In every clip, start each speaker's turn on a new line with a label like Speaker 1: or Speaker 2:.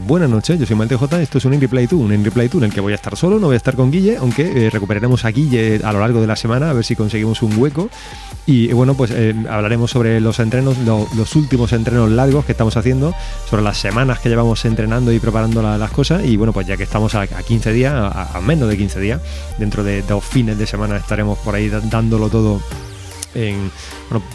Speaker 1: buenas noches. Yo soy Malte J. Esto es un In Replay 2, un In Replay 2 en el que voy a estar solo, no voy a estar con Guille, aunque eh, recuperaremos a Guille a lo largo de la semana a ver si conseguimos un hueco. Y bueno, pues eh, hablaremos sobre los entrenos, los últimos entrenos largos que estamos haciendo, sobre las semanas que llevamos entrenando y preparando las cosas. Y bueno, pues ya que estamos a, 15 días, a, menos de 15 días, dentro de dos fines de semana estaremos por ahí dándolo todo en,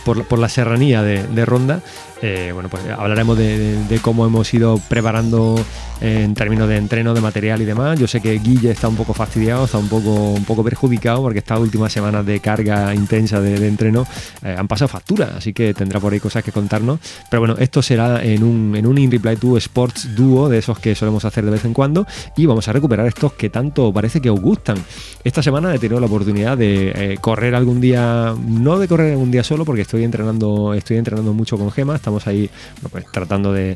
Speaker 1: por, la serranía de Ronda eh, bueno, pues hablaremos de, cómo hemos ido preparando en términos de entreno, de material y demás. Yo sé que Guille está un poco fastidiado, está un poco, un poco perjudicado porque estas últimas semanas de carga intensa de, entreno eh, han pasado factura, así que tendrá por ahí cosas que contarnos. Pero bueno, esto será en un, en un In Reply 2 Sports Duo de esos que solemos hacer de vez en cuando y vamos a recuperar estos que tanto parece que os gustan. Esta semana he tenido la oportunidad de eh, correr algún día, no de correr algún día solo porque estoy entrenando, estoy entrenando mucho con gemas estamos ahí pues, tratando de,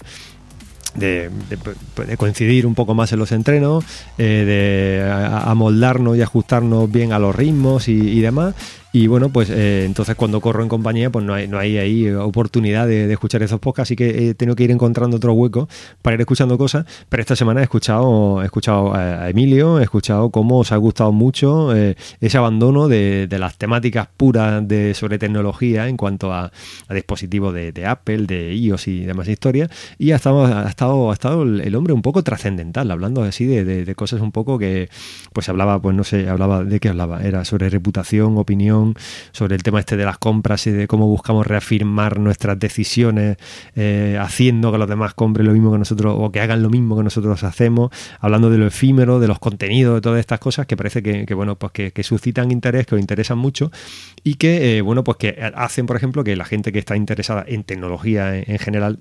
Speaker 1: coincidir un poco más en los entrenos, eh, de amoldarnos y ajustarnos bien a los ritmos y demás. Y bueno, pues eh, entonces cuando corro en compañía, pues no hay, no hay ahí oportunidad de, escuchar esos podcasts, así que he tenido que ir encontrando otro hueco para ir escuchando cosas. Pero esta semana he escuchado, he escuchado a Emilio, he escuchado cómo os ha gustado mucho eh, ese abandono de, las temáticas puras de, sobre tecnología en cuanto a, dispositivos de, Apple, de iOS y demás historias. Y ha estado, ha estado, ha estado el hombre un poco trascendental, hablando así de, cosas un poco que, pues hablaba, pues no sé, hablaba de qué hablaba, era sobre reputación, opinión sobre el tema este de las compras y de cómo buscamos reafirmar nuestras decisiones eh, haciendo que los demás compren lo mismo que nosotros o que hagan lo mismo que nosotros hacemos, hablando de lo efímero, de los contenidos, de todas estas cosas que parece que, bueno, pues que, suscitan interés, que os interesan mucho y que, eh, bueno, pues que hacen, por ejemplo, que la gente que está interesada en tecnología en general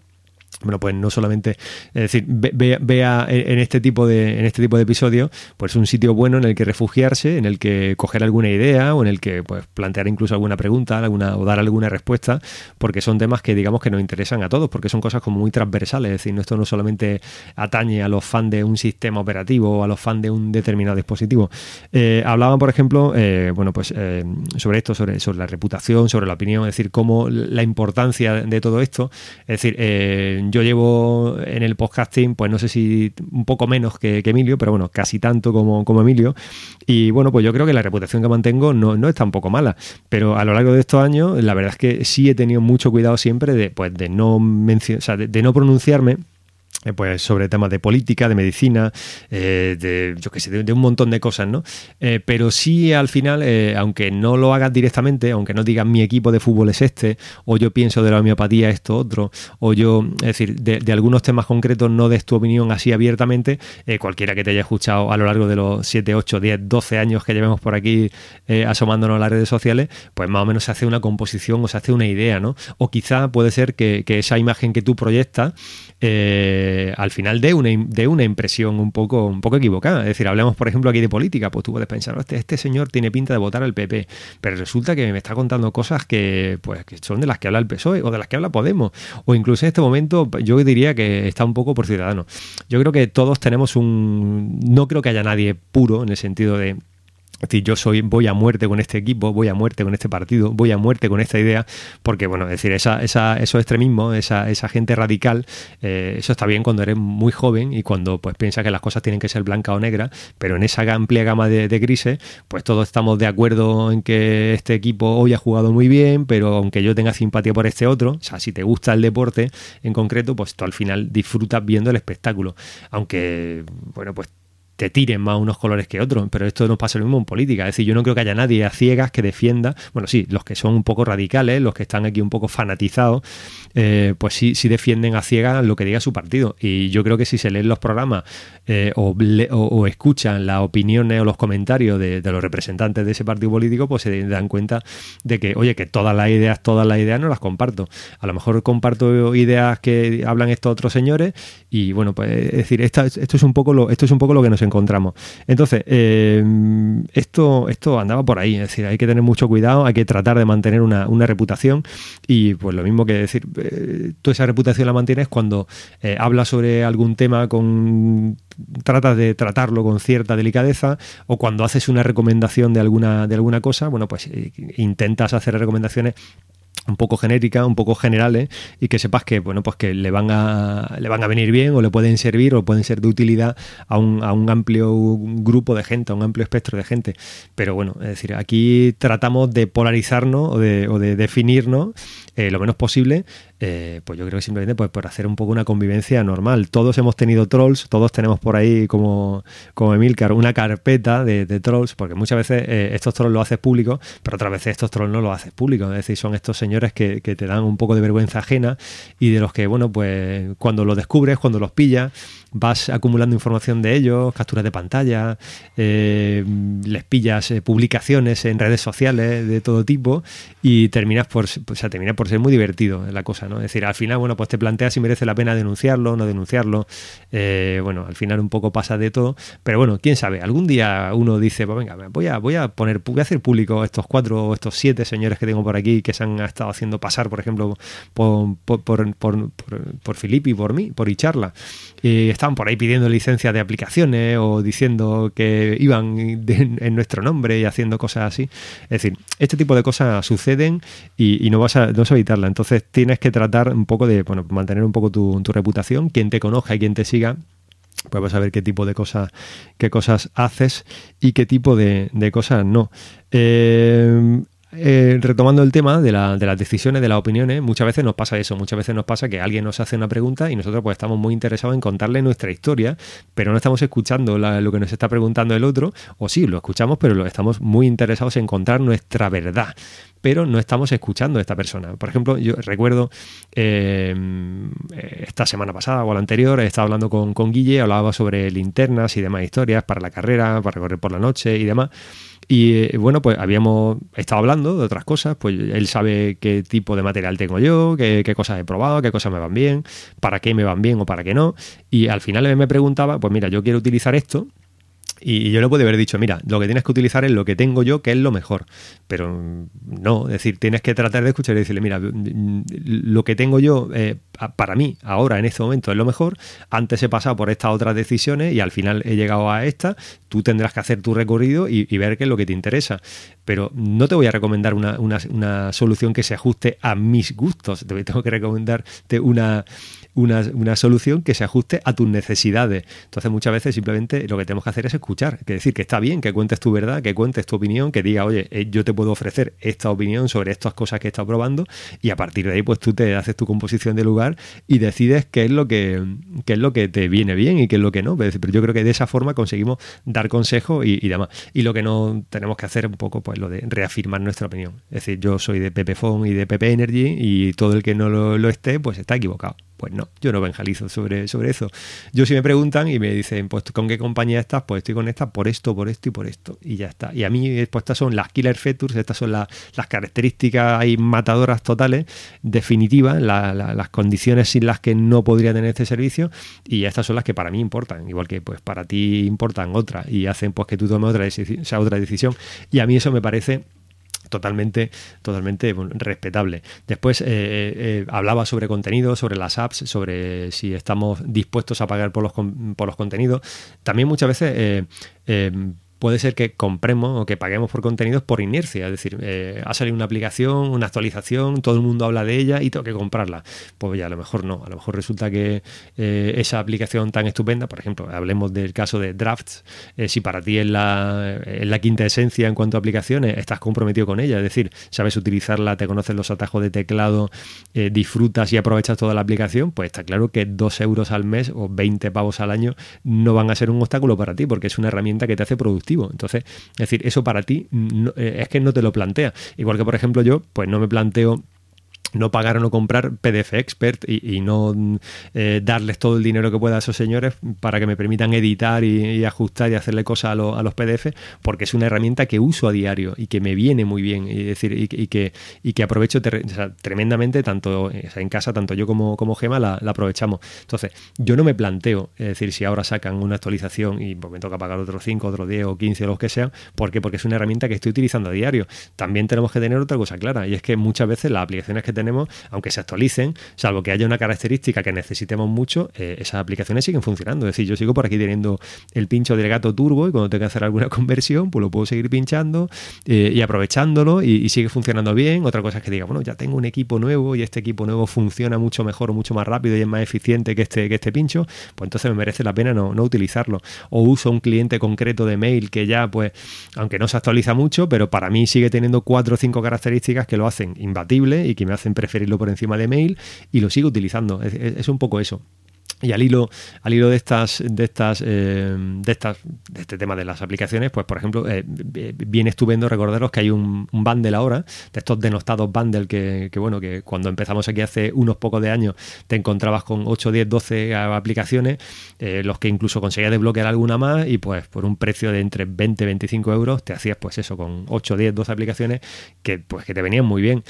Speaker 1: bueno, pues no solamente, es decir, vea, en este tipo de en este tipo de episodios, pues un sitio bueno en el que refugiarse, en el que coger alguna idea o en el que pues plantear incluso alguna pregunta, alguna o dar alguna respuesta, porque son temas que digamos que nos interesan a todos, porque son cosas como muy transversales, es decir, esto no solamente atañe a los fans de un sistema operativo o a los fans de un determinado dispositivo. Eh, hablaban, por ejemplo, eh, bueno, pues eh, sobre esto, sobre, sobre la reputación, sobre la opinión, es decir, cómo la importancia de todo esto, es decir, yo llevo en el podcasting, pues no sé si un poco menos que, Emilio, pero bueno, casi tanto como, como, Emilio. Y bueno, pues yo creo que la reputación que mantengo no, no es tampoco mala. Pero a lo largo de estos años, la verdad es que sí he tenido mucho cuidado siempre de, pues, de no de no pronunciarme pues sobre temas de política, de medicina, eh, de yo qué sé, de, un montón de cosas, ¿no? Eh, pero sí al final, aunque no lo hagas directamente, aunque no digas mi equipo de fútbol es este, o yo pienso de la homeopatía esto otro, o yo, es decir, de, algunos temas concretos no des tu opinión así abiertamente, cualquiera que te haya escuchado a lo largo de los 7, 8, 10, 12 años que llevemos por aquí asomándonos a las redes sociales, pues más o menos se hace una composición o se hace una idea, ¿no? O quizá puede ser que, que esa imagen que tú proyectas eh, al final de una, una impresión un poco, un poco equivocada. Es decir, hablemos, por ejemplo, aquí de política, pues tú puedes pensar, este, este señor tiene pinta de votar al PP, pero resulta que me está contando cosas que, pues, que son de las que habla el PSOE o de las que habla Podemos, o incluso en este momento yo diría que está un poco por ciudadano. Yo creo que todos tenemos un... No creo que haya nadie puro en el sentido de es decir, yo soy, voy a muerte con este equipo, voy a muerte con este partido, voy a muerte con esta idea, porque, bueno, es decir, esa, esa, esos extremismos, esa, esa gente radical, eh, eso está bien cuando eres muy joven y cuando pues piensas que las cosas tienen que ser blanca o negra, pero en esa amplia gama de, grises, pues todos estamos de acuerdo en que este equipo hoy ha jugado muy bien, pero aunque yo tenga simpatía por este otro, o sea, si te gusta el deporte en concreto, pues tú al final disfrutas viendo el espectáculo. Aunque, bueno, pues te tiren más unos colores que otros, pero esto no pasa lo mismo en política. Es decir, yo no creo que haya nadie a ciegas que defienda, bueno, sí, los que son un poco radicales, los que están aquí un poco fanatizados, eh, pues sí, sí defienden a ciegas lo que diga su partido. Y yo creo que si se leen los programas eh, o, escuchan las opiniones o los comentarios de, los representantes de ese partido político, pues se dan cuenta de que, oye, que todas las ideas, todas las ideas no las comparto. A lo mejor comparto ideas que hablan estos otros señores y bueno, pues es decir, esto es un poco lo, esto es un poco lo que nos encontramos. Entonces, eh, esto, esto andaba por ahí, es decir, hay que tener mucho cuidado, hay que tratar de mantener una, reputación y pues lo mismo que decir, eh, tú esa reputación la mantienes cuando eh, hablas sobre algún tema con tratas de tratarlo con cierta delicadeza o cuando haces una recomendación de alguna, de alguna cosa, bueno, pues intentas hacer recomendaciones un poco genérica, un poco generales y que sepas que bueno pues que le van a le van a venir bien o le pueden servir o pueden ser de utilidad a un, a un amplio grupo de gente, a un amplio espectro de gente. Pero bueno, es decir, aquí tratamos de polarizarnos o de, o de definirnos eh, lo menos posible, eh, pues yo creo que simplemente pues, por hacer un poco una convivencia normal. Todos hemos tenido trolls, todos tenemos por ahí como, como Emilcar una carpeta de, trolls, porque muchas veces eh, estos trolls lo haces público, pero otras veces estos trolls no lo haces público. Es decir, son estos señores que, que te dan un poco de vergüenza ajena y de los que, bueno, pues cuando los descubres, cuando los pillas, vas acumulando información de ellos, capturas de pantalla, les pillas publicaciones en redes sociales de todo tipo y terminas por, o sea, termina por ser muy divertido la cosa, ¿no? Es decir, al final, bueno, pues te planteas si merece la pena denunciarlo, no denunciarlo, eh, bueno, al final un poco pasa de todo, pero bueno, quién sabe, algún día uno dice, pues venga, voy a, voy a poner, voy a hacer público estos cuatro o estos siete señores que tengo por aquí que se han estado haciendo pasar, por ejemplo, por, por, por, por, por Filippi, por mí, por Icharla, y estaban por ahí pidiendo licencias de aplicaciones o diciendo que iban en nuestro nombre y haciendo cosas así. Es decir, este tipo de cosas suceden y, no, vas a, no evitarla. Entonces tienes que tratar un poco de bueno, mantener un poco tu, reputación, quien te conozca y quien te siga pues vas a ver qué tipo de cosas, qué cosas haces y qué tipo de, de cosas no. Eh, eh, retomando el tema de, las decisiones, de las opiniones, muchas veces nos pasa eso, muchas veces nos pasa que alguien nos hace una pregunta y nosotros pues estamos muy interesados en contarle nuestra historia, pero no estamos escuchando lo que nos está preguntando el otro, o sí, lo escuchamos, pero lo, estamos muy interesados en encontrar nuestra verdad pero no estamos escuchando a esta persona. Por ejemplo, yo recuerdo eh, esta semana pasada o la anterior, estaba hablando con, con Guille, hablaba sobre linternas y demás historias para la carrera, para correr por la noche y demás. Y eh, bueno, pues habíamos estado hablando de otras cosas, pues él sabe qué tipo de material tengo yo, qué, cosas he probado, qué cosas me van bien, para qué me van bien o para qué no. Y al final él me preguntaba, pues mira, yo quiero utilizar esto, y yo le puedo haber dicho, mira, lo que tienes que utilizar es lo que tengo yo, que es lo mejor. Pero no, es decir, tienes que tratar de escuchar y decirle, mira, lo que tengo yo, eh, para mí, ahora, en este momento, es lo mejor. Antes he pasado por estas otras decisiones y al final he llegado a esta. Tú tendrás que hacer tu recorrido y, ver qué es lo que te interesa. Pero no te voy a recomendar una, una solución que se ajuste a mis gustos. Te tengo que recomendarte una una, solución que se ajuste a tus necesidades. Entonces muchas veces simplemente lo que tenemos que hacer es escuchar, que decir que está bien, que cuentes tu verdad, que cuentes tu opinión, que diga, oye, eh, yo te puedo ofrecer esta opinión sobre estas cosas que he estado probando y a partir de ahí pues tú te haces tu composición de lugar y decides qué es lo que, es lo que te viene bien y qué es lo que no. Pero yo creo que de esa forma conseguimos dar consejos y, demás. Y lo que no tenemos que hacer un poco pues lo de reafirmar nuestra opinión. Es decir, yo soy de Pepefon y de Pepe Energy y todo el que no lo esté pues está equivocado. Pues no, yo no evangelizo sobre, sobre eso. Yo si me preguntan y me dicen, pues ¿con qué compañía estás? Pues estoy con esta por esto, por esto y por esto. Y ya está. Y a mí, pues estas son las killer features, estas son las características ahí matadoras totales, definitivas, las condiciones sin las que no podría tener este servicio. Y estas son las que para mí importan. Igual que pues para ti importan otras y hacen pues que tú tomes otra, esa otra decisión. Y a mí eso me parece totalmente, totalmente respetable. Después eh, eh, eh, hablaba sobre contenido, sobre las apps, sobre si estamos dispuestos a pagar por los, por los contenidos. También muchas veces puede ser que compremos o que paguemos por contenidos por inercia. Es decir, eh, ha salido una aplicación, una actualización, todo el mundo habla de ella y tengo que comprarla. Pues ya a lo mejor no. A lo mejor resulta que eh, esa aplicación tan estupenda, por ejemplo, hablemos del caso de Drafts, eh, si para ti es la, la, quinta esencia en cuanto a aplicaciones, estás comprometido con ella. Es decir, sabes utilizarla, te conoces los atajos de teclado, disfrutas y aprovechas toda la aplicación, pues está claro que dos euros al mes o 20 pavos al año no van a ser un obstáculo para ti porque es una herramienta que te hace entonces, es decir, eso para ti eh, es que no te lo plantea. Igual que, por ejemplo, yo, pues no me planteo no pagar o no comprar PDF Expert y, no eh, darles todo el dinero que pueda a esos señores para que me permitan editar y, ajustar y hacerle cosas a, los PDF, porque es una herramienta que uso a diario y que me viene muy bien y, decir, y, que, y que aprovecho tremendamente, tanto en casa, tanto yo como, como Gema la, aprovechamos. Entonces, yo no me planteo, es decir, si ahora sacan una actualización y pues, me toca pagar otros 5, otros 10 o 15 o los que sean. Porque es una herramienta que estoy utilizando a diario. También tenemos que tener otra cosa clara y es que muchas veces las aplicaciones que tenemos, aunque se actualicen, salvo que haya una característica que necesitemos mucho, eh, esas aplicaciones siguen funcionando. Es decir, yo sigo por aquí teniendo el pincho del gato turbo y cuando tengo que hacer alguna conversión, pues lo puedo seguir pinchando eh, y aprovechándolo y, sigue funcionando bien. Otra cosa es que diga, bueno, ya tengo un equipo nuevo y este equipo nuevo funciona mucho mejor mucho más rápido y es más eficiente que este, que este pincho, pues entonces me merece la pena no, no utilizarlo. O uso un cliente concreto de mail que ya, pues, aunque no se actualiza mucho, pero para mí sigue teniendo cuatro o cinco características que lo hacen imbatible y que me hacen preferirlo por encima de mail y lo sigo utilizando. es un poco eso. Y al hilo, al hilo de estas, de estas, eh, de estas, este tema de las aplicaciones, pues por ejemplo, eh, viene estupendo recordaros que hay un, un, bundle ahora, de estos denostados bundle que, bueno, que cuando empezamos aquí hace unos pocos de años te encontrabas con 8, 10, 12 aplicaciones, eh, los que incluso conseguías desbloquear alguna más y pues por un precio de entre 20 y 25 euros te hacías pues eso con 8, 10, 12 aplicaciones que pues que te venían muy bien.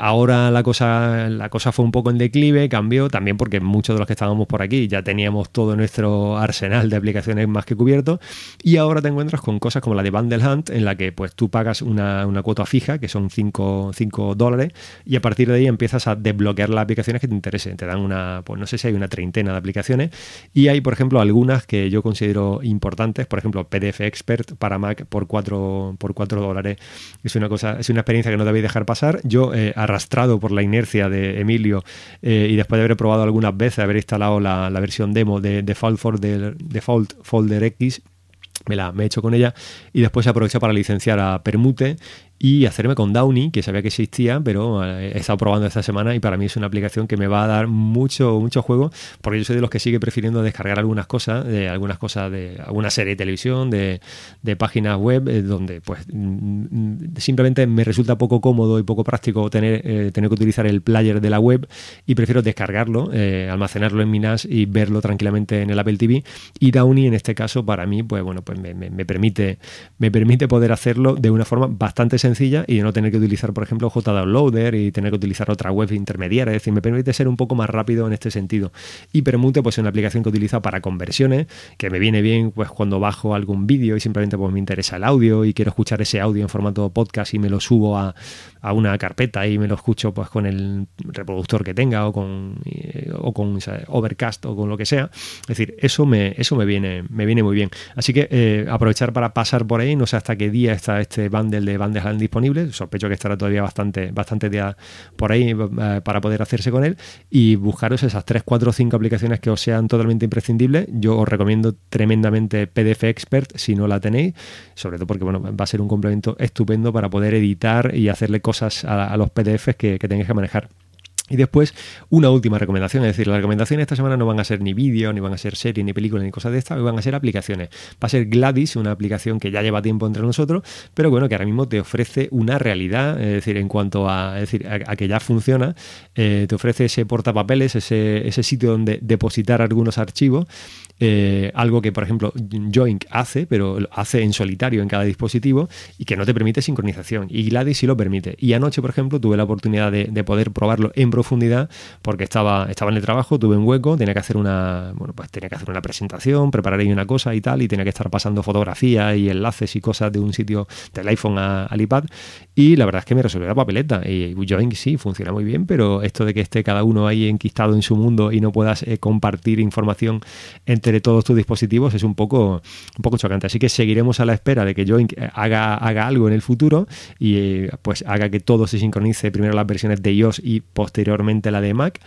Speaker 1: ahora la cosa, la cosa fue un poco en declive, cambió también porque muchos de los que estábamos por aquí ya teníamos todo nuestro arsenal de aplicaciones más que cubierto y ahora te encuentras con cosas como la de Bundle Hunt en la que pues tú pagas una, cuota fija que son 5, dólares y a partir de ahí empiezas a desbloquear las aplicaciones que te interesen. Te dan una, pues no sé si hay una treintena de aplicaciones y hay por ejemplo algunas que yo considero importantes, por ejemplo PDF Expert para Mac por 4 por cuatro dólares. Es una cosa, es una experiencia que no debéis dejar pasar. Yo he arrastrado por la inercia de Emilio eh, y después de haber probado algunas veces, haber instalado la la, versión demo de Default Folder, Default Folder X me la me he hecho con ella y después aprovecho para licenciar a Permute y hacerme con Downy, que sabía que existía, pero eh, he estado probando esta semana y para mí es una aplicación que me va a dar mucho, mucho juego, porque yo soy de los que sigue prefiriendo descargar algunas cosas, de algunas cosas de alguna serie de televisión, de, páginas web, eh, donde pues mm, simplemente me resulta poco cómodo y poco práctico tener, eh, tener que utilizar el player de la web y prefiero descargarlo, almacenarlo en mi NAS y verlo tranquilamente en el Apple TV. Y Downy en este caso para mí, pues bueno, pues me, me permite, me permite poder hacerlo de una forma bastante sencilla y de no tener que utilizar, por ejemplo, JDownloader y tener que utilizar otra web intermediaria. Es decir, me permite ser un poco más rápido en este sentido. Y Permute, pues es una aplicación que utilizo para conversiones, que me viene bien pues cuando bajo algún vídeo y simplemente pues me interesa el audio y quiero escuchar ese audio en formato podcast y me lo subo a, a una carpeta y me lo escucho pues con el reproductor que tenga o con, eh, o con Overcast o con lo que sea. Es decir, eso me, eso me viene, me viene muy bien. Así que eh, aprovechar para pasar por ahí, no sé hasta qué día está este bundle de bandes disponible, sospecho que estará todavía bastante, bastante día por ahí eh, para poder hacerse con él y buscaros esas 3, 4 o 5 aplicaciones que os sean totalmente imprescindibles. Yo os recomiendo tremendamente PDF Expert si no la tenéis, sobre todo porque bueno, va a ser un complemento estupendo para poder editar y hacerle cosas a, los PDFs que, que que manejar. Y después, una última recomendación, es decir, las recomendaciones esta semana no van a ser ni vídeo, ni van a ser series, ni películas, ni cosas de estas, van a ser aplicaciones. Va a ser Gladys, una aplicación que ya lleva tiempo entre nosotros, pero bueno, que ahora mismo te ofrece una realidad, es decir, en cuanto a, decir, a, que ya funciona, eh, te ofrece ese portapapeles, ese, ese sitio donde depositar algunos archivos eh, algo que, por ejemplo, Joink hace, pero hace en solitario en cada dispositivo y que no te permite sincronización. Y Gladys sí lo permite. Y anoche, por ejemplo, tuve la oportunidad de, poder probarlo en profundidad porque estaba, estaba en el trabajo, tuve un hueco, tenía que hacer una, bueno, pues tenía que hacer una presentación, preparar ahí una cosa y tal, y tenía que estar pasando fotografías y enlaces y cosas de un sitio del iPhone al iPad. Y la verdad es que me resolvió la papeleta. Y Joink sí, funciona muy bien, pero esto de que esté cada uno ahí enquistado en su mundo y no puedas eh, compartir información entre todos tus dispositivos es un poco, un poco chocante. Así que seguiremos a la espera de que Join haga, haga algo en el futuro y eh, pues haga que todo se sincronice primero las versiones de iOS y posteriormente la de Mac.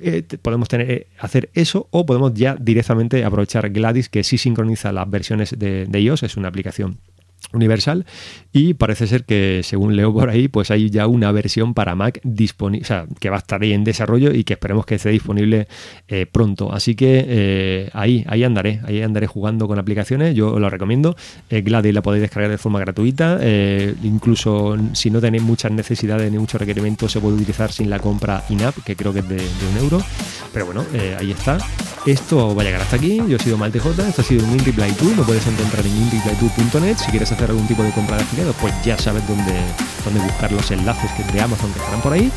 Speaker 1: Eh, podemos tener, eh, hacer eso o podemos ya directamente aprovechar Gladys que sí sincroniza las versiones de, de iOS, es una aplicación universal y parece ser que según leo por ahí pues hay ya una versión para Mac disponible o sea que va a estar ahí en desarrollo y que esperemos que esté disponible eh, pronto. Así que eh, ahí ahí andaré ahí andaré jugando con aplicaciones yo os lo recomiendo. Eh, Gladys la podéis descargar de forma gratuita incluso si no tenéis muchas necesidades ni muchos requerimientos se puede utilizar sin la compra in-app que creo que es de, un euro. Pero bueno ahí está esto va a llegar hasta aquí yo he sido Malte J esto ha sido un InReply 2 lo puedes encontrar en inreply2.net si quieres hacer algún tipo de compra de afiliados, pues ya sabes dónde, dónde buscar los enlaces que de Amazon que estarán por ahí.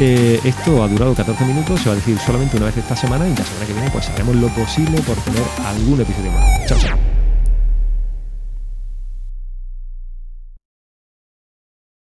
Speaker 1: Eh, esto ha durado 14 minutos, se va a decir solamente una vez esta semana y la semana que viene pues haremos lo posible por tener algún episodio más. Chao, chao.